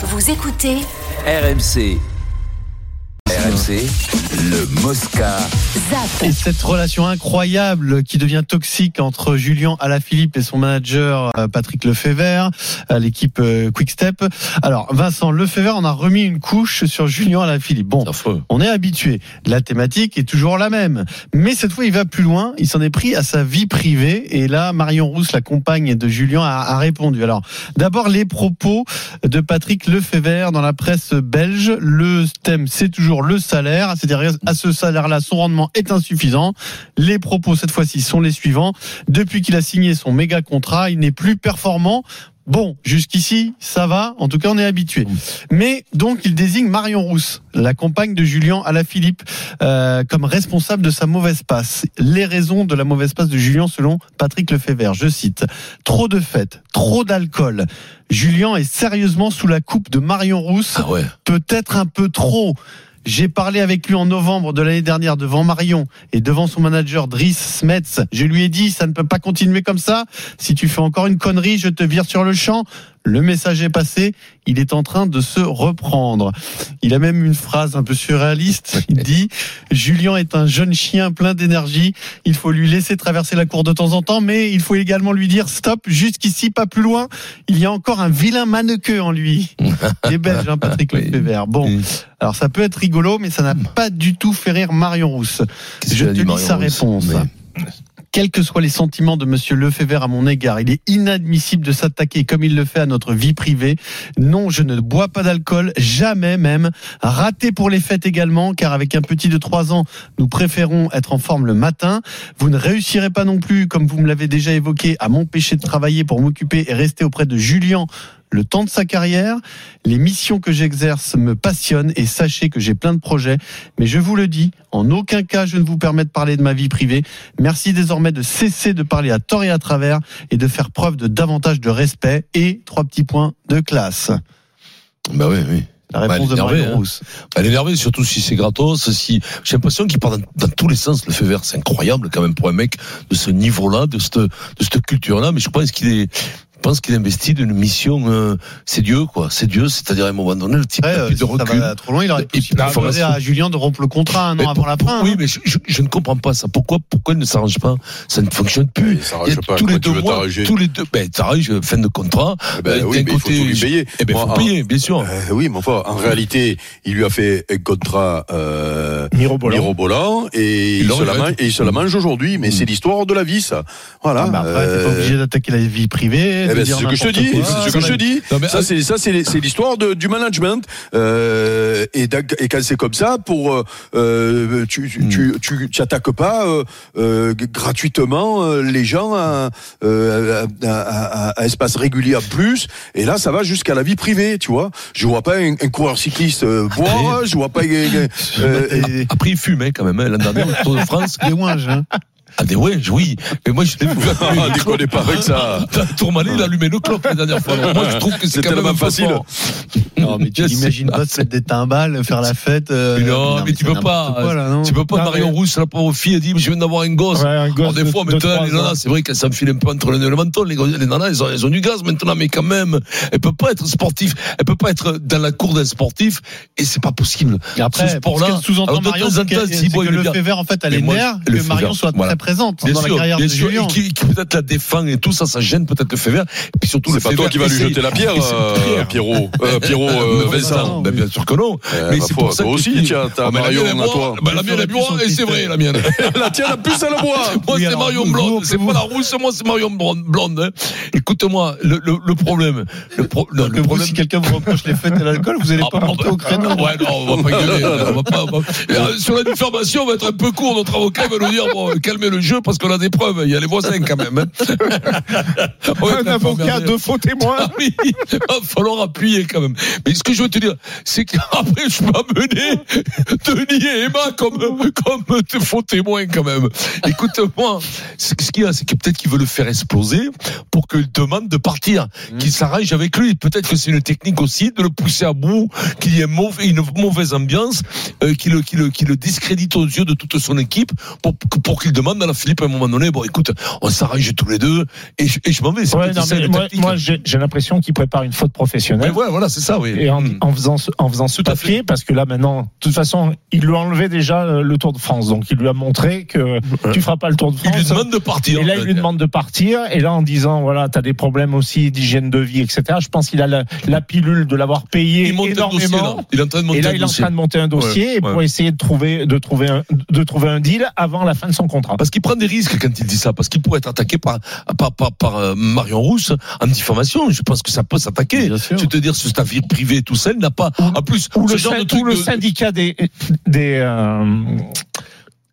Vous écoutez RMC. RMC, le Mosca. ZAP. Et cette relation incroyable qui devient toxique entre Julien Alaphilippe et son manager euh, Patrick Lefebvre, à l'équipe euh, Quickstep. Alors Vincent Lefebvre, on a remis une couche sur Julien Alaphilippe. Bon, on est habitué. La thématique est toujours la même. Mais cette fois, il va plus loin. Il s'en est pris à sa vie privée. Et là, Marion Rousse, la compagne de Julien, a, a répondu. Alors, d'abord, les propos de Patrick Lefebvre dans la presse belge. Le thème, c'est toujours le salaire. À ce salaire-là, son rendement est insuffisant. Les propos, cette fois-ci, sont les suivants. Depuis qu'il a signé son méga contrat, il n'est plus performant. Bon, jusqu'ici, ça va. En tout cas, on est habitué. Mais donc, il désigne Marion Rousse, la compagne de Julien Alaphilippe, euh, comme responsable de sa mauvaise passe. Les raisons de la mauvaise passe de Julien, selon Patrick Lefebvre, je cite trop de fêtes, trop d'alcool. Julien est sérieusement sous la coupe de Marion Rousse, Ah ouais. peut-être un peu trop. J'ai parlé avec lui en novembre de l'année dernière devant Marion et devant son manager Driss Smets. Je lui ai dit, ça ne peut pas continuer comme ça. Si tu fais encore une connerie, je te vire sur le champ. Le message est passé. Il est en train de se reprendre. Il a même une phrase un peu surréaliste. Il dit, Julien est un jeune chien plein d'énergie. Il faut lui laisser traverser la cour de temps en temps, mais il faut également lui dire stop, jusqu'ici, pas plus loin. Il y a encore un vilain mannequeux en lui. Il est belge, hein, Patrick Oui. Lefebvre. Bon. Alors ça peut être rigolo, mais ça n'a pas du tout fait rire Marion Rousse. Je te lis sa réponse. Mais- Quels que soient les sentiments de Monsieur Lefebvre à mon égard, il est inadmissible de s'attaquer comme il le fait à notre vie privée. Non, je ne bois pas d'alcool, jamais même. Raté pour les fêtes également, car avec un petit de 3 ans, nous préférons être en forme le matin. Vous ne réussirez pas non plus, comme vous me l'avez déjà évoqué, à m'empêcher de travailler pour m'occuper et rester auprès de Julien le temps de sa carrière. Les missions que j'exerce me passionnent et sachez que j'ai plein de projets. Mais je vous le dis, en aucun cas je ne vous permets de parler de ma vie privée. Merci désormais de cesser de parler à tort et à travers et de faire preuve de davantage de respect et trois petits points de classe. Bah oui, oui. La Bah, réponse est de énervée, hein. Elle est énervée, surtout si c'est gratos. Si j'ai l'impression qu'il part dans, dans tous les sens. Le fait vert, c'est incroyable quand même pour un mec de ce niveau-là, de cette de cette culture-là. Mais je pense qu'il est je pense qu'il investit d'une mission. euh, c'est Dieu, quoi. C'est Dieu. C'est-à-dire à un moment donné, le type n'a euh, plus si de ça recul. va trop loin, il aurait pu formation. à Julien de rompre le contrat un an Mais avant la fin. Oui, hein. mais je, je- je ne comprends pas ça. Pourquoi, pourquoi il ne s'arrange pas? Ça ne fonctionne plus. Il y a pas. tous les deux veux mois, tous les deux, ben, t'arranges, fin de contrat. Eh ben Euh, oui, mais il faut tout lui payer. Eh ben, Moi, faut en- payer, bien sûr. Euh, oui, mais enfin, en réalité, il lui a fait un contrat euh, Mirobolant. mirobolant et Il se la mange, et il se la mange aujourd'hui. Mais Mm. c'est l'histoire de la vie, ça. Voilà. Ah, après, t'es pas Euh, obligé d'attaquer la vie privée. Eh ben, dire c'est ce que je te dis, c'est ce que je te dis. Ça, c'est ça, c'est c'est l'histoire de- du management. Euh, et, et quand c'est comme ça, pour euh, euh, tu, tu, tu, tu, tu attaques pas euh, gratuitement euh, les gens à, euh, à, à- à- à espace régulier à plus. Et là, ça va jusqu'à la vie privée, tu vois. Je vois pas un, un coureur cycliste euh, boire. Je vois pas. Et- Après, il fumait quand même, hein, l'an dernier, Tour de France. Des ouinges, hein. Ah, des ouais, oui. Mais moi, je l'ai vu allumer Ah, déconnez pas avec ça. Tourmalet, il a allumé le clope la dernière fois. Alors, moi, je trouve que c'est quand même facile. Non, mais tu n'imagines pas se mettre des timbales, faire la fête. euh, Mais non, mais tu c'est peux pas. quoi, là, non Tu peux pas, Non, Marion mais- Rousse, la pauvre fille, a dit, je viens d'avoir un gosse. Ouais, un gosse Alors, des de- fois, de maintenant, trois les nanas, c'est vrai qu'elles s'enfilent un peu entre le nez et le menton. Les, les nanas, elles ont, elles ont du gaz maintenant, mais quand même, elle peut pas être sportive. Elle peut pas être dans la cour d'un sportif, et c'est pas possible. Et après, Ce sport-là, sous-entend de Marion, c'est que, le bière- Fever, en fait, elle Mais est nerf le que Marion soit très présente Bien dans sûr, la carrière bien de sûr, Julien. et qui, qui peut-être la défend et tout ça, ça gêne peut-être le Fever. Et puis surtout, le C'est pas toi Fever qui va lui jeter la pierre, euh, Pierrot. Euh, Pierrot, euh, Non, Vincent. Ben, bien sûr que non. Euh, mais ma c'est pour ça toi que aussi, tiens, t'as Ah, la Marion à toi. Ben, la mienne, elle boit, et c'est vrai, la mienne. La tienne, en plus, elle boit. Moi, c'est Marion Blonde. C'est pas la rousse, moi, c'est Marion Blonde. Écoute-moi, le, le, le problème. Le, pro- non, Que le problème. si quelqu'un vous reproche les fêtes et l'alcool, vous n'allez Ah, pas bah, monter bah, au créneau. Ouais, non, on va pas gueuler. on va pas, on va- euh, Sur la diffamation, on va être un peu court. Notre avocat va nous dire, bon, calmez le jeu parce qu'on a des preuves. Il y a les voisins quand même. hein. Un avocat, deux faux témoins. Ah oui, il va falloir appuyer quand même. Mais ce que je veux te dire, c'est qu'après, je peux amener Denis et Emma comme, comme de faux témoins quand même. Écoute-moi, ce qu'il y a, c'est que peut-être qu'il veut le faire exploser pour demande de partir, qu'il s'arrange avec lui. Peut-être que c'est une technique aussi de le pousser à bout, qu'il y ait mauvais- une mauvaise ambiance, euh, qu'il le, qu'il le, qu'il le discrédite aux yeux de toute son équipe pour, pour qu'il demande à la Philippe à un moment donné, bon, écoute, on s'arrange tous les deux et je, m'en vais. Ouais, non, mais moi, j'ai l'impression qu'il prépare une faute Ouais, professionnelle. ouais, voilà, c'est ça, oui. Et en, Mm. en faisant ce, en faisant ce papier, parce que là maintenant, de toute façon, il lui a enlevé déjà euh, le Tour de France, donc il lui a montré que tu feras pas le Tour de Il France. lui demande de partir. et là, il lui demande de partir. Et là, en disant, voilà, t'as des problèmes aussi d'hygiène de vie, etc. Je pense qu'il a la, la pilule de l'avoir payé Il dossier, énormément. Il est en train de monter Et là, un il est en dossier. train de monter un dossier Ouais, pour ouais. essayer de trouver, de trouver un, de trouver un deal avant la fin de son contrat. Parce qu'il prend des risques quand il dit ça, parce qu'il pourrait être attaqué par, par, par, par, euh, Marion Rousse en diffamation. Je pense que ça peut s'attaquer. Veux te dire, sur ta vie privée, tout ça, il n'a pas. En plus, Ou ce le, genre de ou le de- syndicat des, des, euh,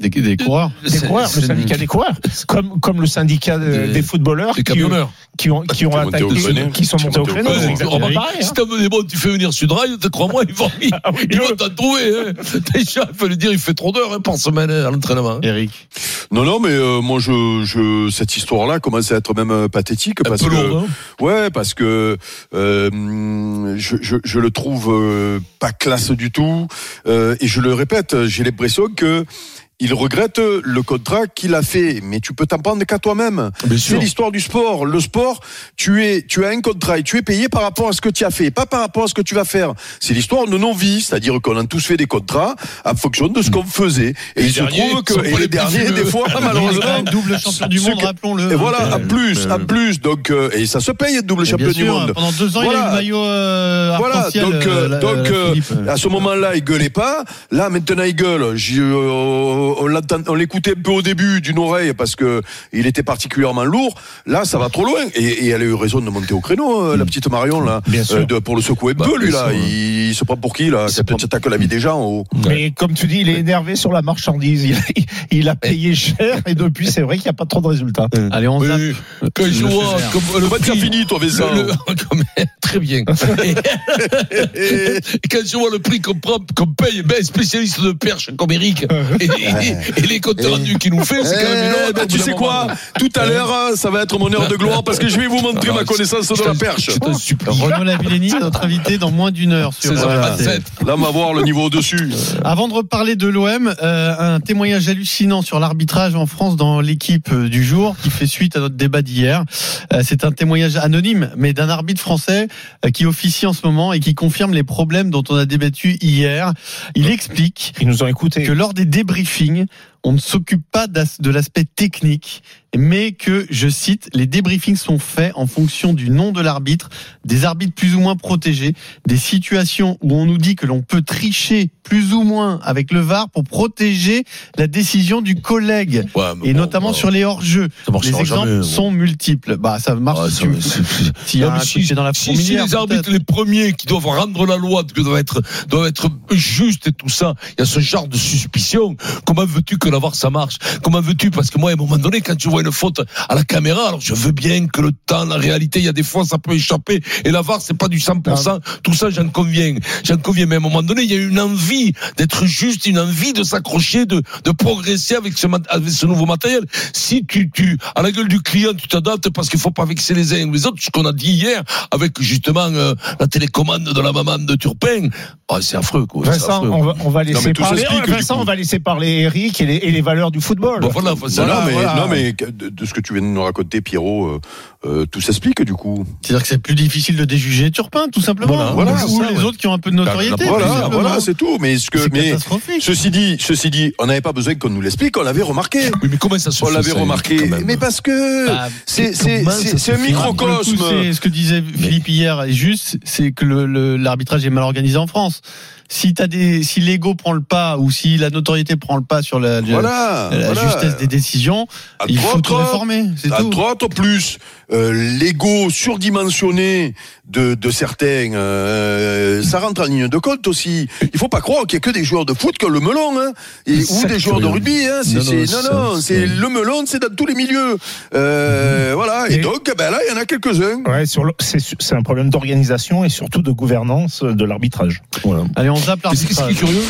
Des, des coureurs. des c'est- coureurs, le syndicat des coureurs, comme, comme le syndicat de- Des- des footballeurs des qui, camionneurs. qui ont, qui ont Qui sont montés au attaqué, qui sont Qui sont montés au créneau. exactement Remarque, pareil, hein. Si t'as des bons, tu fais venir Sudrail, te crois-moi, ils vont, ils, Ah oui, ils le- vont t'en trouver. Hein. Déjà, il faut lui dire, il fait trop d'heures hein, par semaine hein, à l'entraînement. hein. Eric. Non, non, mais euh, moi, je, je, cette histoire-là commence à être même euh, pathétique Un parce peu que, lourd, hein. ouais, parce que euh, je, je, je le trouve euh, pas classe du tout, euh, et je le répète, j'ai l'impression que il regrette le contrat qu'il a fait, mais tu peux t'en prendre qu'à toi-même. C'est l'histoire du sport. Le sport, tu es, tu as un contrat et tu es payé par rapport à ce que tu as fait, pas par rapport à ce que tu vas faire. C'est l'histoire de nos vies, c'est-à-dire qu'on a tous fait des contrats en fonction de ce qu'on faisait. Et Les il se trouve que et les derniers, des fois, malheureusement, double champion du monde, que- rappelons-le. et voilà, Euh, en plus, en plus, donc, euh, et ça se paye être double champion du monde. Pendant deux ans, il a eu Voilà. le maillot euh, Voilà, donc, euh, euh, la- donc la euh, à ce moment-là, il gueulait pas. Là, maintenant, il gueule. Euh, on l'entend- on l'écoutait un peu au début d'une oreille parce que il était particulièrement lourd. Là, ça va trop loin. Et, et elle a eu raison de monter au créneau, euh, la petite Marion, là, Bien sûr. euh, de- pour le secouer un Bah, peu, lui, là. sûr, ouais. Il, il se prend pour qui, là, Il tu attaques la vie des gens au- Mais comme tu dis, il est énervé sur la marchandise. Il, il a payé cher et depuis, c'est vrai qu'il n'y a pas trop de résultats. Allez, on. Oui, quand je Le vois le as prix- fini, toi, Vincent très bien. Et, et quand je vois le prix qu'on prend, qu'on paye, ben, spécialiste de perche comme Eric, et, et- et les comptes rendus qu'il nous fait, c'est quand même Eh, énorme. ben, tu sais quoi Tout à l'heure, hein, ça va être mon heure de gloire parce que je vais vous montrer Ah, ma connaissance de la perche. Supplie. Renaud Lavillenie, notre invité dans moins d'une heure. Sur, 16h27. RMC. Là, on va voir le niveau au-dessus. Avant de reparler de l'OM, euh, un témoignage hallucinant sur l'arbitrage en France dans l'équipe euh, du jour qui fait suite à notre débat d'hier. Euh, c'est un témoignage anonyme, mais d'un arbitre français euh, qui officie en ce moment et qui confirme les problèmes dont on a débattu hier. Il explique Ils nous ont écoutés. que lors des débriefings, on ne s'occupe pas de l'aspect technique, mais que, je cite, les débriefings sont faits en fonction du nom de l'arbitre, des arbitres plus ou moins protégés, des situations où on nous dit que l'on peut tricher plus ou moins avec le VAR pour protéger la décision du collègue, Ouais, et bon, notamment sur les hors-jeux. Les exemples jamais, sont multiples. Bah, ça marche si les arbitres, les premiers qui doivent rendre la loi, qui doivent être, doivent être justes et tout ça, il y a ce genre de suspicion. Comment veux-tu que la VAR ça marche Comment veux-tu? Parce que moi, à un moment donné, quand tu vois une faute à la caméra, alors je veux bien que le temps, la réalité, il y a des fois, ça peut échapper. Et la VAR, c'est pas du 100%. Tout ça, j'en conviens. J'en conviens. Mais à un moment donné, il y a une envie d'être juste, une envie de s'accrocher, de, de progresser avec ce, mat- avec ce nouveau matériel. Si tu, tu, à la gueule du client, tu t'adaptes parce qu'il faut pas vexer les uns ou les autres, ce qu'on a dit hier avec justement euh, la télécommande de la maman de Turpin, oh, c'est affreux, quoi. Vincent, affreux. on va, on va laisser parler. Vincent, on va laisser parler Eric et les, et les valeurs du football. Bon, voilà, mais, voilà. non, mais de, de ce que tu viens de nous raconter, Pierrot, euh, euh, tout s'explique du coup. C'est-à-dire que c'est plus difficile de déjuger Turpin, tout simplement. Voilà, ou voilà, ou c'est ça, les ouais. autres qui ont un peu de notoriété. Voilà, Voilà, c'est tout. Mais ce que, mais ceci dit, ceci dit, on n'avait pas besoin qu'on nous l'explique, on l'avait remarqué. Oui, mais comment ça se On l'avait remarqué. Mais parce que Bah, c'est un coup, microcosme. ce que disait Philippe hier est juste, c'est que l'arbitrage est mal organisé en France. Si t'as des, si l'ego prend le pas ou si la notoriété prend le pas sur la, Voilà, la voilà. justesse des décisions, À il faut autres- réformer. C'est À tout. trois autres plus, euh, l'ego surdimensionné de, de certains, euh, ça rentre en ligne de compte aussi. Il faut pas croire qu'il y a que des joueurs de foot qui ont le melon, hein, et, ou des joueurs de rugby. Hein, c'est, Non, c'est- non, non, ça, non, c'est- c'est le melon, c'est dans tous les milieux. Euh, voilà. Et, Et- donc, ben là, il y en a quelques-uns. Ouais, sur le- c'est c'est un problème d'organisation et surtout de gouvernance de l'arbitrage. Voilà. Allez, on zappe Mais ce qui est l'arbitrage. curieux,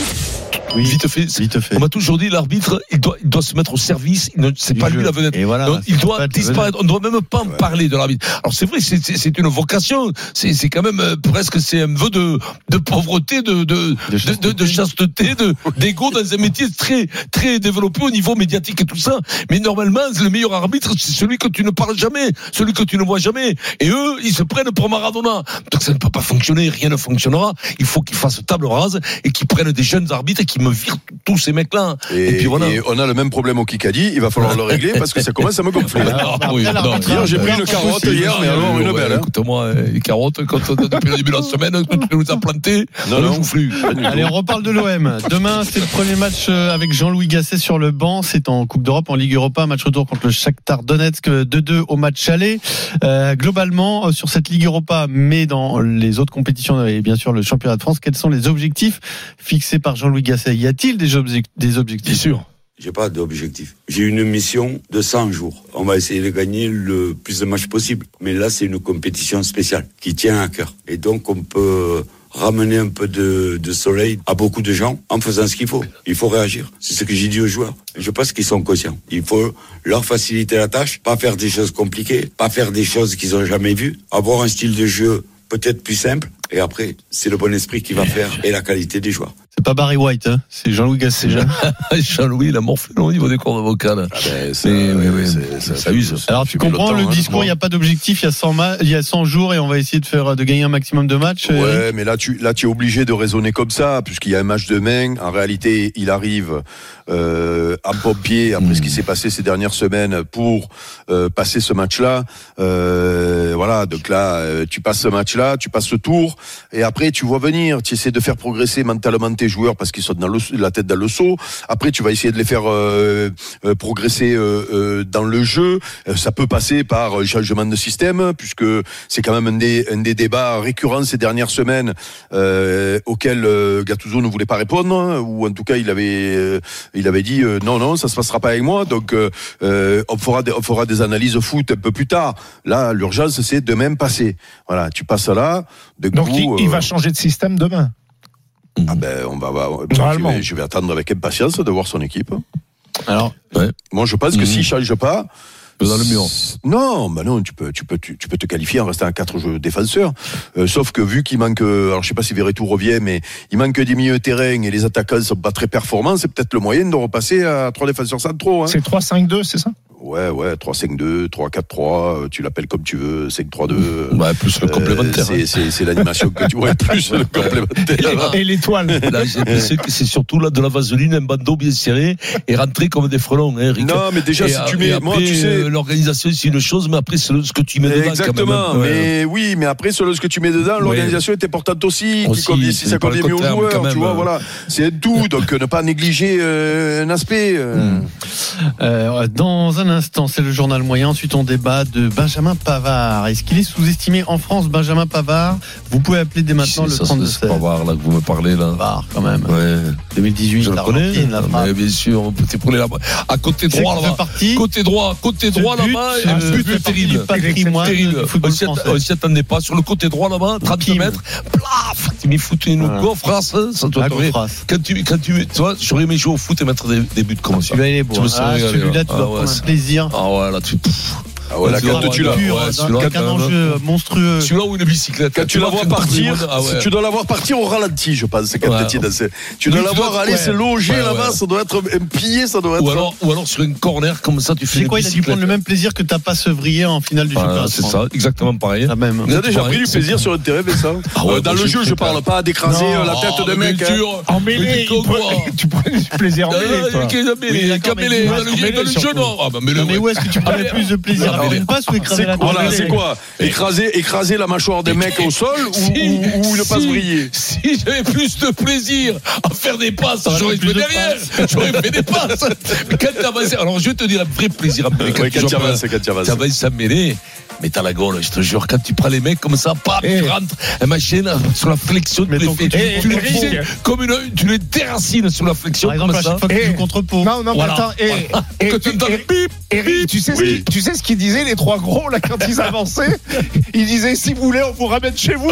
Oui. vite fait. Vite fait. On m'a toujours dit l'arbitre, il doit, il doit se mettre au service. il ne- C'est pas jeu. lui la vedette. Et voilà, Donc, il doit disparaître. On ne doit même pas en parler de l'arbitre. Alors c'est vrai, c'est- une vocation. C'est quand même euh, presque c'est un vœu de, de pauvreté, de, de, de, de, chasteté, de d'égo dans un métier très très développé au niveau médiatique et tout ça. Mais normalement, le meilleur arbitre, c'est celui que tu ne parles jamais, celui que tu ne vois jamais. Et eux, ils se prennent pour Maradona. Donc ça ne peut pas fonctionner, rien ne fonctionnera. Il faut qu'ils fassent table rase et qu'ils prennent des jeunes arbitres me virent tous ces mecs-là. Et, puis voilà. et on a le même problème au Kikadi, il va falloir le régler parce que ça commence à me gonfler. Ah, oui, Hier, j'ai pris une carotte hier, mais alors une Ouais, belle. hein. Écoute-moi, euh, les carottes, quand on- depuis le début de la semaine, tu nous as planté, Non, non. plus. Allez, on reparle de l'OM. Demain, c'est le premier match euh, avec Jean-Louis Gasset sur le banc. C'est en Coupe d'Europe, en Ligue Europa, match retour contre le Shakhtar Donetsk 2-2 au match aller. Euh, globalement, euh, sur cette Ligue Europa, mais dans les autres compétitions et bien sûr le championnat de France, quels sont les objectifs fixés par Jean-Louis Gasset Y a-t-il des, objec- des Bien objectifs sûr. J'ai pas d'objectif. J'ai une mission de 100 jours. On va essayer de gagner le plus de matchs possible. Mais là, c'est une compétition spéciale qui tient à cœur. Et donc, on peut ramener un peu de, de soleil à beaucoup de gens en faisant ce qu'il faut. Il faut réagir. C'est ce que j'ai dit aux joueurs. Je pense qu'ils sont conscients. Il faut leur faciliter la tâche, pas faire des choses compliquées, pas faire des choses qu'ils ont jamais vues, avoir un style de jeu peut-être plus simple. Et après, c'est le bon esprit qui va faire et la qualité des joueurs. C'est pas Barry White, hein, c'est Jean-Louis Gasset. Jean-Louis, il a morflé au niveau des cordes vocales. ben, Mais, oui, oui, ça use. Alors tu comprends le discours, il n'y a pas d'objectif, il y a 100 ma- il y a 100 jours et on va essayer de faire de gagner un maximum de matchs. euh, Ouais, mais là tu là tu es obligé de raisonner comme ça puisqu'il y a un match de main. En réalité, il arrive euh, en pompier après ce qui s'est passé ces dernières semaines pour euh, passer ce match-là. Euh, voilà, donc là euh, tu passes ce match-là, tu passes ce tour et après tu vois venir. Tu essaies de faire progresser mentalement tes joueurs parce qu'ils sont dans le, la tête dans le seau. Après tu vas essayer de les faire euh, euh, progresser euh, dans le jeu. Ça peut passer par un changement de système puisque c'est quand même un des, un des débats récurrents ces dernières semaines euh, auxquels Gattuso ne voulait pas répondre hein, ou en tout cas il avait il avait dit non non ça se passera pas avec moi donc on fera des, on fera des analyses foot un peu plus tard là l'urgence c'est de même passer voilà tu passes là de Donc il, il va changer de système demain. Ah ben on va, va- Normalement. je, vais, je vais attendre avec impatience de voir son équipe Alors moi je pense que Mhm. s'il change pas Dans le mur. Non, bah non, tu peux, tu peux, tu, tu peux te qualifier en restant à quatre jeux défenseurs. Euh, sauf que vu qu'il manque, euh, alors je sais pas si Verretou revient, mais il manque des milieux de terrain et les attaquants sont pas très performants, c'est peut-être le moyen de repasser à trois défenseurs centraux. Hein. C'est 3-5-2, c'est ça? Ouais, ouais, 3-5-2, 3-4-3, euh, tu l'appelles comme tu veux, 5-3-2. Ouais, plus le Euh, complémentaire. c'est- c'est c'est l'animation que tu vois, plus le complémentaire. Et l'étoile. Là, j'ai l'impression que c'est surtout là de la vaseline, un bandeau bien serré et rentrer comme des frelons, hein, Eric. Non, mais déjà, Et si a- tu et mets, après, moi, tu sais, euh, l'organisation c'est une chose, mais après c'est ce que tu mets dedans. Exactement, quand même. Ouais. mais oui, mais après selon ce que tu mets dedans, l'organisation est importante aussi, Aussi, qui convient, si c'est ça convient mieux aux joueurs, tu vois, voilà, c'est tout, donc euh, ne pas négliger euh, un aspect. euh. Hmm. Euh, dans un instant, c'est le journal moyen. Ensuite, on débat de Benjamin Pavard. Est-ce qu'il est sous-estimé en France, Benjamin Pavard? Vous pouvez appeler dès maintenant le ça, 32 c'est voir là que vous me parlez là. Pavard, quand même. Ouais. 2018, Je le connais. la frappe. Mais bien sûr, c'est pour les là À côté droit là-bas. Côté droit, côté droit là-bas, ce un but but terrible. Terrible. On s'y attendait pas. Sur le côté droit là-bas, 30 Kim. mètres, plaf, tu m'y foutais une Voilà. gaufrasse, hein, ça doit. Gaufrasse. Quand tu, quand tu, tu vois, j'aurais aimé jouer au foot et mettre des, des buts comme ça. Beau. Me hein. serais Ah, celui-là, là. tu Ah vas prendre un c'est- Ah ouais, là, tu, Ah ouais, Ouais, quand tu la, un enjeu monstrueux. celui-là ou une bicyclette. quand tu la vois partir, ah ouais. tu dois la voir partir au ralenti, je pense, tu dois Oui, la voir aller se loger là-bas, ça doit être un pied, ça doit être. Ou alors, ou alors sur une corner comme ça, tu fais C'est quoi, il a dû prendre le même plaisir que t'as pas Sevrier en finale du championnat. c'est ça, exactement pareil. La même. Vous avez déjà pris du plaisir sur le terrain, ça Ah ouais, Dans le jeu, je parle pas d'écraser euh, la tête de mec. hein. En mêlée, il tu prenais du plaisir en mêlée, mais dans le jeu, le non. Ah, bah, mais le- mais où est-ce que tu prenais plus de plaisir Mais- faire une passe ou écraser la Voilà, de c'est quoi écraser, écraser la mâchoire des mecs au sol ou, Si- ou, ou ne pas se si- briller Si j'avais plus de plaisir à faire des passes, j'aurais de derrière. J'aurais fait des passes. Mais alors je vais te dire un vrai plaisir à. Ouais, quand avances à mêler. Mais t'as la gueule, je te jure, quand tu prends les mecs comme ça, paf, Eh. tu rentres, un machin là, sur la flexion, Mais fais, coup, tu- tu les fais comme une, tu les déracines sur la flexion, Par exemple, comme à ça. chaque fois que tu Eh. joues contre Pau. Non, non, mais Voilà. attends, et, et, Que tu entends le et- bip, Eric, tu sais, ce qu'ils- tu les trois gros, là, quand ils avançaient Ils disaient, si vous voulez, on vous ramène chez vous.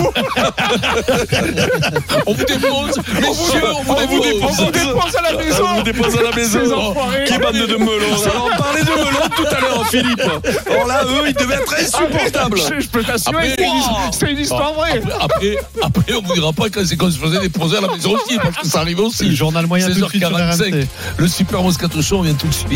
On vous dépose, messieurs, on vous on vous dépose. On vous dépose à la maison. On vous dépose à la maison. enfoirés. Qui bande de melons. Alors, on parlait de melons tout à l'heure, Philippe. Alors là, eux, ils devaient être insupportables. Je, je peux t'assurer, Après- c'est une histoire vraie. Après, après, après, on vous dira pas quand c'est qu'on se faisait déposer à la maison aussi, parce que ça arrive Le aussi. journal moyen tout de suite sur 16h45, RMC. le Super Moscato Show, on vient tout de suite.